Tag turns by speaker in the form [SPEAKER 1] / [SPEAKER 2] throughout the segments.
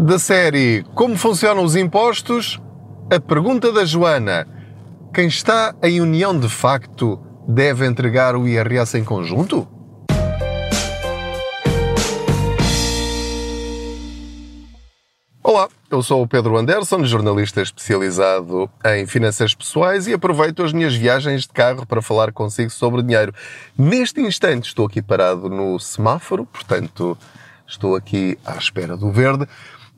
[SPEAKER 1] Da série Como funcionam os impostos? A pergunta da Joana: quem está em união de facto deve entregar o IRS em conjunto? Olá, eu sou o Pedro Anderson, jornalista especializado em finanças pessoais e aproveito as minhas viagens de carro para falar consigo sobre dinheiro. Neste instante estou aqui parado no semáforo, portanto estou aqui à espera do verde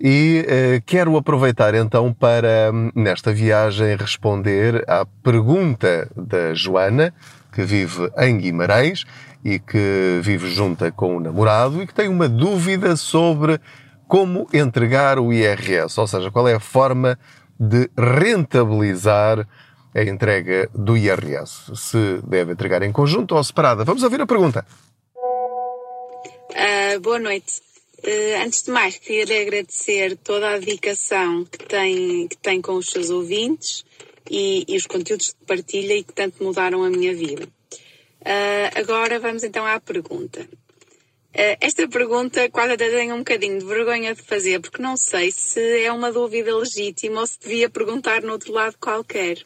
[SPEAKER 1] e eh, quero aproveitar então para, nesta viagem, responder à pergunta da Joana, que vive em Guimarães e que vive junta com o namorado e que tem uma dúvida sobre como entregar o IRS, ou seja, qual é a forma de rentabilizar a entrega do IRS, se deve entregar em conjunto ou separada. Vamos ouvir a pergunta.
[SPEAKER 2] Uh, boa noite. Uh, antes de mais, queria agradecer toda a dedicação que tem, que tem com os seus ouvintes e, e os conteúdos que partilha e que tanto mudaram a minha vida. Uh, agora vamos então à pergunta. Uh, esta pergunta quase até tenho um bocadinho de vergonha de fazer, porque não sei se é uma dúvida legítima ou se devia perguntar no outro lado qualquer.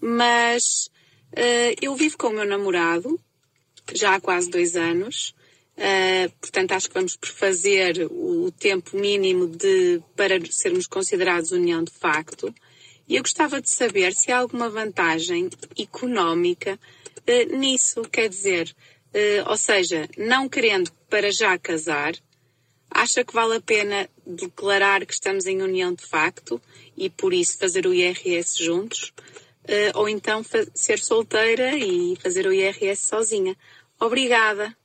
[SPEAKER 2] Mas uh, eu vivo com o meu namorado já há quase dois anos. Uh, portanto, acho que vamos fazer o tempo mínimo de, para sermos considerados união de facto. E eu gostava de saber se há alguma vantagem económica uh, nisso. Quer dizer, uh, ou seja, não querendo para já casar, acha que vale a pena declarar que estamos em união de facto e por isso fazer o IRS juntos? Ou então ser solteira e fazer o IRS sozinha? Obrigada!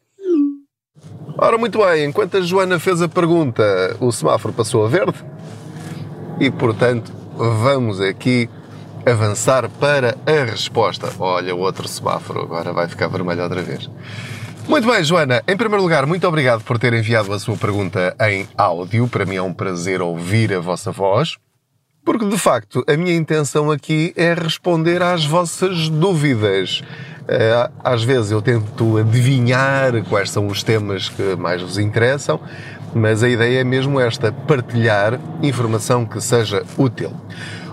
[SPEAKER 1] Ora, muito bem, enquanto a Joana fez a pergunta, o semáforo passou a verde e, portanto, vamos aqui avançar para a resposta. Olha, o outro semáforo agora vai ficar vermelho outra vez. Muito bem, Joana. Em primeiro lugar, muito obrigado por ter enviado a sua pergunta em áudio. Para mim é um prazer ouvir a vossa voz. Porque, de facto, a minha intenção aqui é responder às vossas dúvidas. Eh, às vezes eu tento adivinhar quais são os temas que mais vos interessam, mas a ideia é mesmo esta: partilhar informação que seja útil.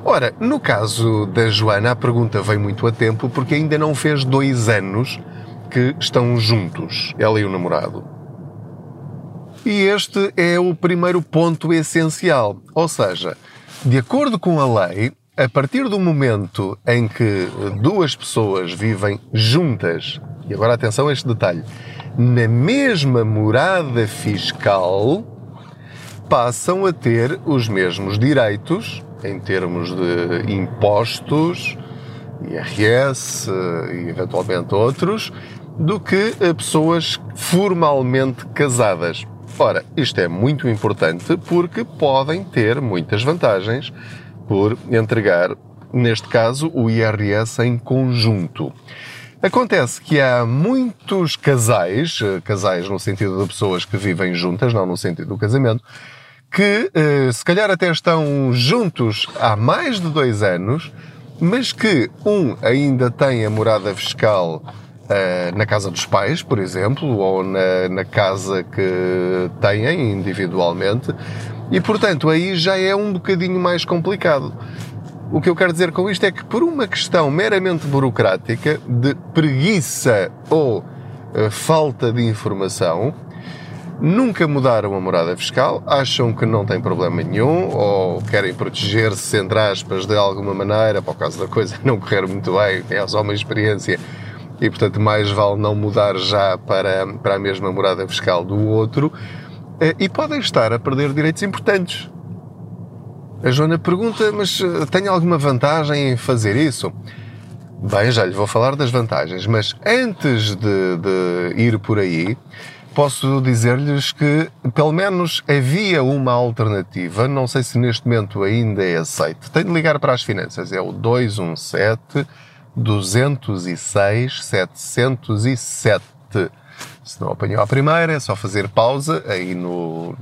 [SPEAKER 1] Ora, no caso da Joana, a pergunta vem muito a tempo porque ainda não fez dois anos que estão juntos, ela e o namorado. E este é o primeiro ponto essencial. Ou seja, de acordo com a lei, a partir do momento em que duas pessoas vivem juntas, e agora atenção a este detalhe, na mesma morada fiscal, passam a ter os mesmos direitos em termos de impostos, IRS e eventualmente outros, do que pessoas formalmente casadas. Ora, isto é muito importante porque podem ter muitas vantagens por entregar, neste caso, o IRS em conjunto. Acontece que há muitos casais, casais no sentido de pessoas que vivem juntas, não no sentido do casamento, que eh, se calhar até estão juntos há mais de dois anos, mas que um ainda tem a morada fiscal na casa dos pais, por exemplo, ou na, na casa que têm individualmente, e portanto aí já é um bocadinho mais complicado. O que eu quero dizer com isto é que, por uma questão meramente burocrática, de preguiça ou uh, falta de informação, nunca mudaram a morada fiscal, acham que não tem problema nenhum ou querem proteger-se, entre aspas, de alguma maneira, para o caso da coisa não correr muito bem, é só uma experiência e, portanto, mais vale não mudar já para, para a mesma morada fiscal do outro eh, e podem estar a perder direitos importantes. A Joana pergunta, mas eh, tem alguma vantagem em fazer isso? Bem, já lhe vou falar das vantagens, mas antes de, de ir por aí, posso dizer-lhes que pelo menos havia uma alternativa, não sei se neste momento ainda é aceito. Tem de ligar para as finanças, é o 217 206 707. Se não apanhou a primeira, é só fazer pausa aí no,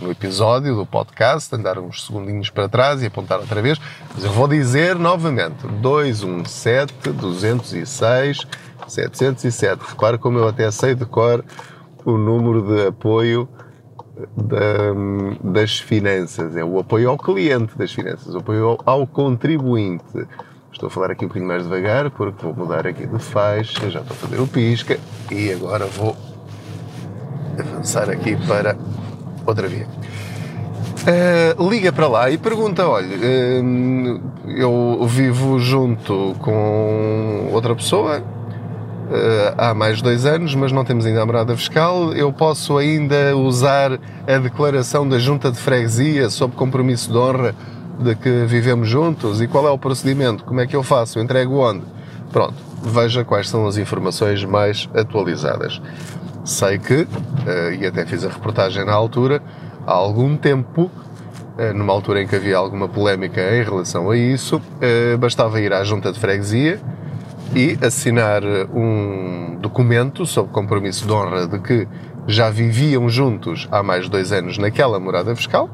[SPEAKER 1] no, episódio do podcast, andar uns segundinhos para trás e apontar outra vez. Mas eu vou dizer novamente: 217 206 707. Repare como eu até sei de cor o número de apoio da, das finanças, é o apoio ao cliente das finanças, o apoio ao, ao, contribuinte. Estou a falar aqui um bocadinho mais devagar porque vou mudar aqui de faixa, já estou a fazer o pisca e agora vou avançar aqui para outra via. Uh, liga para lá e pergunta: olha, uh, eu vivo junto com outra pessoa uh, há mais de dois anos, mas não temos ainda a morada fiscal. Eu posso ainda usar a declaração da junta de freguesia sob compromisso de honra de que vivemos juntos? E qual é o procedimento? Como é que eu faço? Eu entrego onde? Pronto, veja quais são as informações mais atualizadas. Sei que, uh, e até fiz a reportagem na altura, há algum tempo uh, numa altura em que havia alguma polémica em relação a isso, uh, bastava ir à junta de freguesia e assinar um documento sob compromisso de honra de que já viviam juntos há mais de dois anos naquela morada fiscal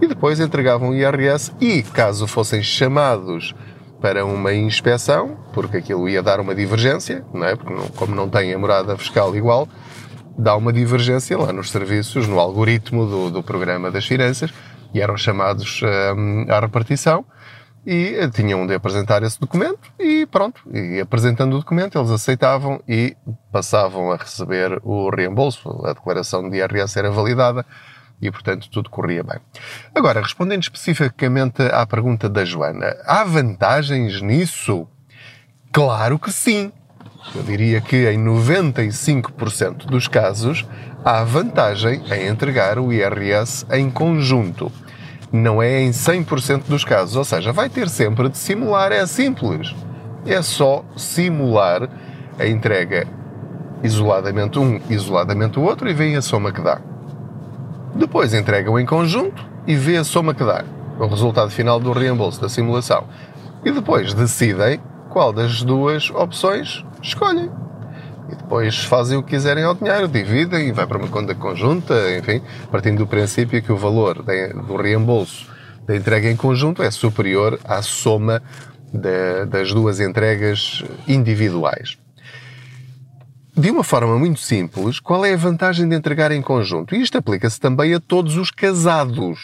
[SPEAKER 1] e depois entregavam IRS e, caso fossem chamados para uma inspeção, porque aquilo ia dar uma divergência, não é? Porque não, como não tem a morada fiscal igual, dá uma divergência lá nos serviços, no algoritmo do, do programa das finanças, e eram chamados um, à repartição e eh, tinham de apresentar esse documento e pronto, e apresentando o documento eles aceitavam e passavam a receber o reembolso, a declaração de IRS era validada e portanto tudo corria bem. Agora, respondendo especificamente à pergunta da Joana, há vantagens nisso? Claro que sim. Eu diria que em 95% dos casos há vantagem em entregar o IRS em conjunto não é em 100% dos casos. Ou seja, vai ter sempre de simular, é simples. É só simular a entrega isoladamente um, isoladamente o outro e vê a soma que dá. Depois entregam em conjunto e vê a soma que dá, o resultado final do reembolso da simulação. E depois decidem qual das duas opções escolhem e depois fazem o que quiserem ao dinheiro, dividem e vai para uma conta conjunta, enfim, partindo do princípio que o valor do reembolso da entrega em conjunto é superior à soma de, das duas entregas individuais. De uma forma muito simples, qual é a vantagem de entregar em conjunto? E isto aplica-se também a todos os casados.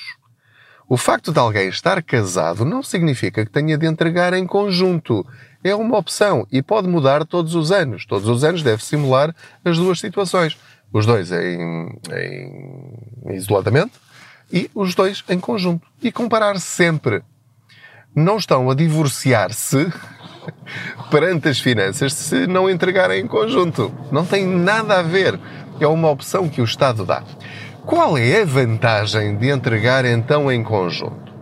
[SPEAKER 1] O facto de alguém estar casado não significa que tenha de entregar em conjunto é uma opção e pode mudar todos os anos. Todos os anos deve simular as duas situações. Os dois em, em isoladamente e os dois em conjunto. E comparar sempre. Não estão a divorciar-se perante as finanças se não entregarem em conjunto. Não tem nada a ver. É uma opção que o Estado dá. Qual é a vantagem de entregar então em conjunto?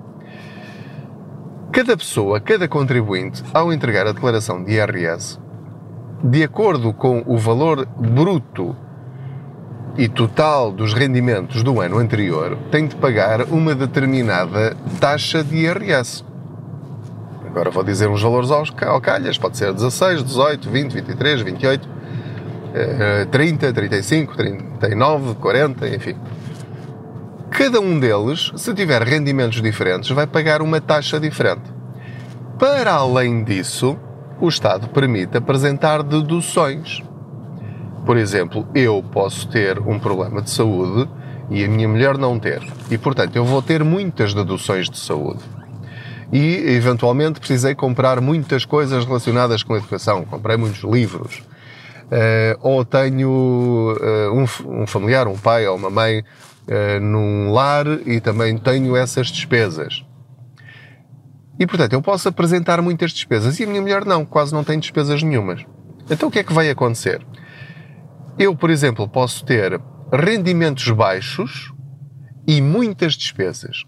[SPEAKER 1] Cada pessoa, cada contribuinte, ao entregar a declaração de IRS, de acordo com o valor bruto e total dos rendimentos do ano anterior, tem de pagar uma determinada taxa de IRS. Agora vou dizer uns valores aos calhas, pode ser 16, 18, 20, 23, 28, 30, 35, 39, 40, enfim. Cada um deles, se tiver rendimentos diferentes, vai pagar uma taxa diferente. Para além disso, o Estado permite apresentar deduções. Por exemplo, eu posso ter um problema de saúde e a minha mulher não ter. E, portanto, eu vou ter muitas deduções de saúde. E, eventualmente, precisei comprar muitas coisas relacionadas com a educação. Comprei muitos livros. Uh, ou tenho uh, um, um, familiar, um pai ou uma mãe uh, num lar e também tenho essas despesas. E portanto, eu posso apresentar muitas despesas e a minha mulher não, quase não tem despesas nenhumas. Então o que é que vai acontecer? Eu, por exemplo, posso ter rendimentos baixos e muitas despesas.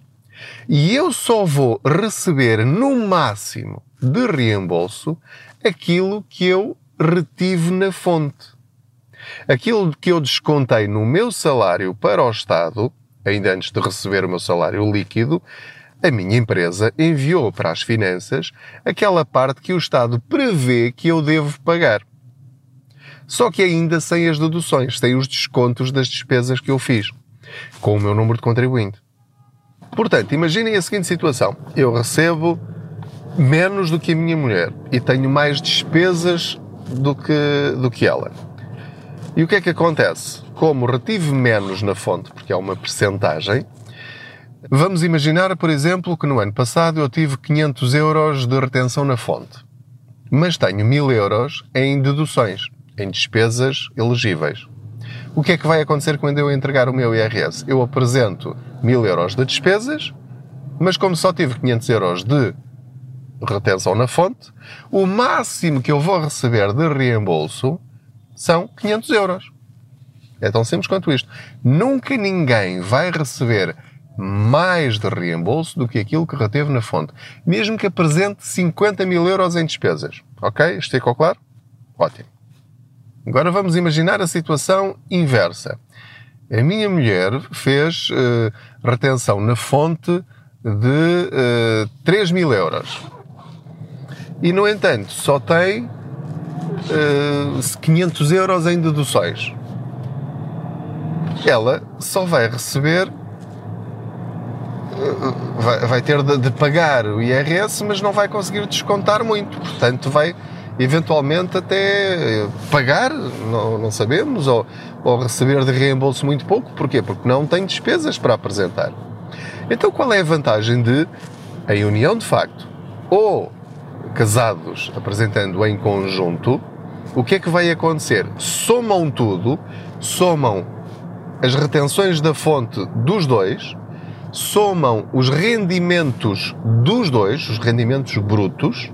[SPEAKER 1] E eu só vou receber no máximo de reembolso aquilo que eu retive na fonte. Aquilo que eu descontei no meu salário para o Estado, ainda antes de receber o meu salário líquido, a minha empresa enviou para as finanças aquela parte que o Estado prevê que eu devo pagar. Só que ainda sem as deduções, sem os descontos das despesas que eu fiz, com o meu número de contribuinte. Portanto, imaginem a seguinte situação: eu recebo menos do que a minha mulher e tenho mais despesas do que, do que ela E o que é que acontece? Como retive menos na fonte, porque é uma percentagem, vamos imaginar, por exemplo, que no ano passado eu tive 500 euros de retenção na fonte, mas tenho 1000 euros em deduções, em despesas elegíveis. O que é que vai acontecer quando eu entregar o meu IRS? Eu apresento 1000 euros de despesas, mas como só tive 500 euros de retenção na fonte, o máximo que eu vou receber de reembolso são 500 euros. É tão simples quanto isto. Nunca ninguém vai receber mais de reembolso do que aquilo que reteve na fonte, mesmo que apresente 50 mil euros em despesas. Ok? Ficou claro? Ótimo. Agora vamos imaginar a situação inversa. A minha mulher fez uh, retenção na fonte de uh, eh, 3 mil euros. E, no entanto, só tem uh, eh, 500 euros em deduções. Ela só vai receber, vai, vai, ter de, de, pagar o IRS, mas não vai conseguir descontar muito. Portanto, vai eventualmente até pagar, não, não sabemos, ou, ou receber de reembolso muito pouco. Porquê? Porque não tem despesas para apresentar. Então, qual é a vantagem de, em união de facto, ou casados apresentando em conjunto, o que é que vai acontecer? Somam tudo, somam as retenções da fonte dos dois, somam os rendimentos dos dois, os rendimentos brutos,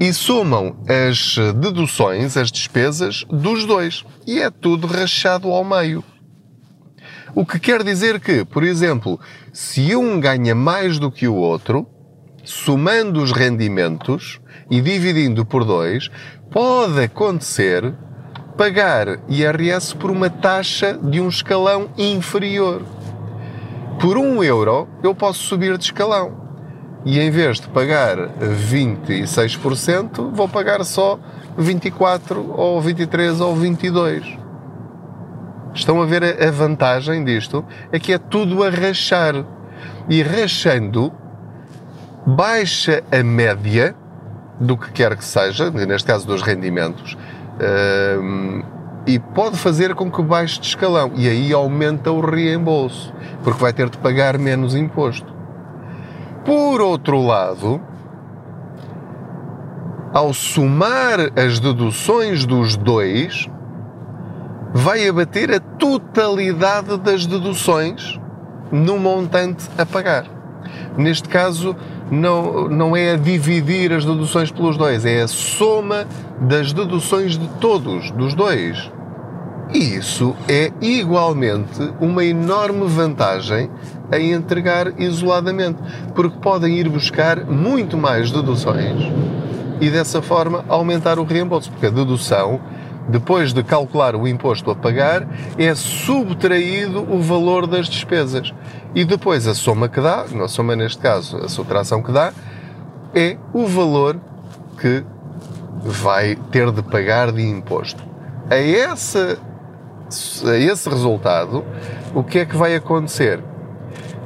[SPEAKER 1] e somam as deduções, as despesas dos dois. E é tudo rachado ao meio. O que quer dizer que, por exemplo, se um ganha mais do que o outro, somando os rendimentos e dividindo por dois, pode acontecer pagar IRS por uma taxa de um escalão inferior. Por um euro, eu posso subir de escalão. E em vez de pagar 26%, vou pagar só 24 ou 23 ou 22. Estão a ver a vantagem disto? É que é tudo a rachar. E rachando, baixa a média do que quer que seja, neste caso dos rendimentos, ehm, e pode fazer com que baixe de escalão. E aí aumenta o reembolso, porque vai ter de pagar menos imposto. Por outro lado, ao somar as deduções dos dois, vai abater a totalidade das deduções no montante a pagar. Neste caso, não, não é a dividir as deduções pelos dois, é a soma das deduções de todos, dos dois. E isso é igualmente uma enorme vantagem em entregar isoladamente, porque podem ir buscar muito mais deduções e dessa forma aumentar o reembolso, porque a dedução depois de calcular o imposto a pagar, é subtraído o valor das despesas. E depois a soma que dá, a soma neste caso, a subtração que dá, é o valor que vai ter de pagar de imposto. A, essa, a esse resultado, o que é que vai acontecer?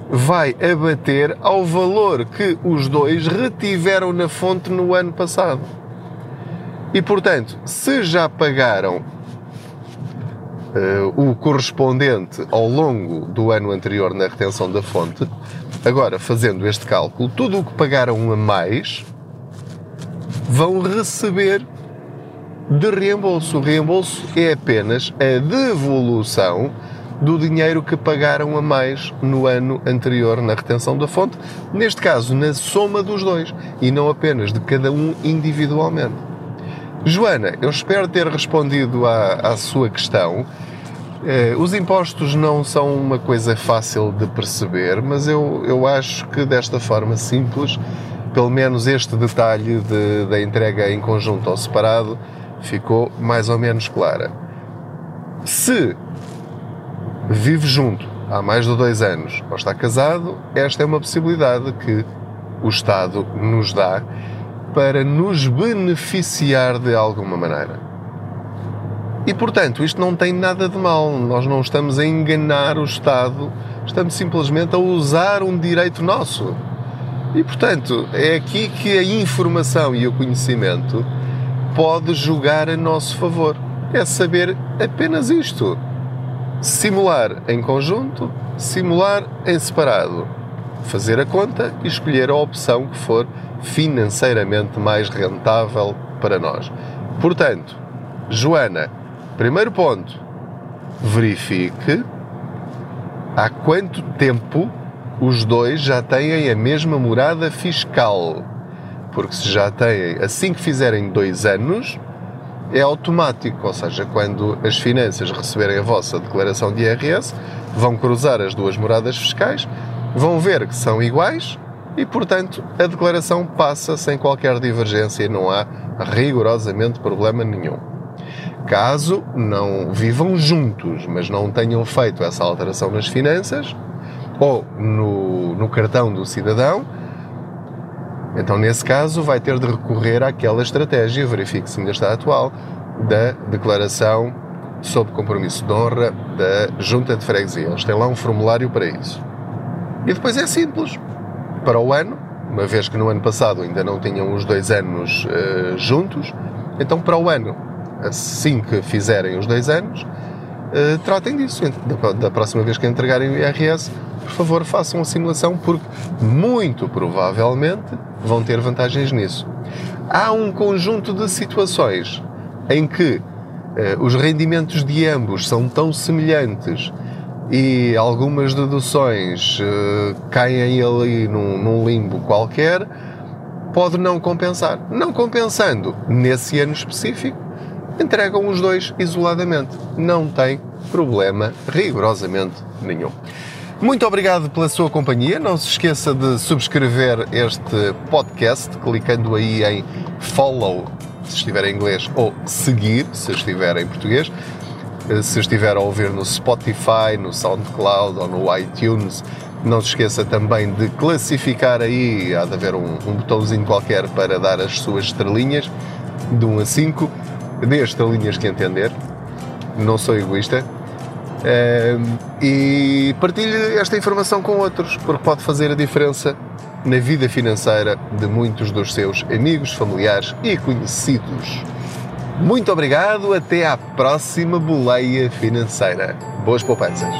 [SPEAKER 1] Vai abater ao valor que os dois retiveram na fonte no ano passado. E portanto, se já pagaram uh, o correspondente ao longo do ano anterior na retenção da fonte, agora fazendo este cálculo, tudo o que pagaram a mais vão receber de reembolso. O reembolso é apenas a devolução do dinheiro que pagaram a mais no ano anterior na retenção da fonte, neste caso na soma dos dois e não apenas de cada um individualmente. Joana, eu espero ter respondido à, à sua questão. Eh, os impostos não são uma coisa fácil de perceber, mas eu, eu acho que desta forma simples, pelo menos este detalhe de, da entrega em conjunto ou separado ficou mais ou menos clara. Se vive junto há mais de dois anos ou está casado, esta é uma possibilidade que o Estado nos dá para nos beneficiar de alguma maneira. E portanto, isto não tem nada de mal. Nós não estamos a enganar o Estado, estamos simplesmente a usar um direito nosso. E portanto, é aqui que a informação e o conhecimento pode jogar a nosso favor. é saber apenas isto: simular em conjunto, simular em separado, fazer a conta e escolher a opção que for financeiramente mais rentável para nós. Portanto, Joana, primeiro ponto, verifique há quanto tempo os dois já têm a mesma morada fiscal. Porque se já têm, assim que fizerem dois anos, é automático, ou seja, quando as finanças receberem a vossa declaração de IRS, vão cruzar as duas moradas fiscais, vão ver que são iguais e, portanto, a declaração passa sem qualquer divergência e não há rigorosamente problema nenhum. Caso não vivam juntos, mas não tenham feito essa alteração nas finanças ou no, no cartão do cidadão, então, nesse caso, vai ter de recorrer àquela estratégia, verifique se ainda está atual, da declaração sob compromisso de honra da Junta de Freguesia. Eles têm lá um formulário para isso. E depois é simples. Para o ano, uma vez que no ano passado ainda não tinham os dois anos uh, juntos, então para o ano, assim que fizerem os dois anos, uh, tratem disso. Da, da próxima vez que entregarem o IRS, por favor, façam a simulação, porque muito provavelmente vão ter vantagens nisso. Há um conjunto de situações em que eh, os rendimentos de ambos são tão semelhantes e algumas deduções eh, caem ali num, num limbo qualquer, pode não compensar. Não compensando nesse ano específico, entregam os dois isoladamente. Não tem problema rigorosamente nenhum. Muito obrigado pela sua companhia. Não se esqueça de subscrever este podcast clicando aí em follow se estiver em inglês ou seguir se estiver em português. Se estiver a ouvir no Spotify, no SoundCloud ou no iTunes, não se esqueça também de classificar aí, há de haver um, um botãozinho qualquer para dar as suas estrelinhas, de 1 a 5. Dê as estrelinhas que entender. Não sou egoísta, e partilhe esta informação com outros, porque pode fazer a diferença na vida financeira de muitos dos seus amigos, familiares e conhecidos. Muito obrigado, até à próxima boleia financeira. Boas poupanças!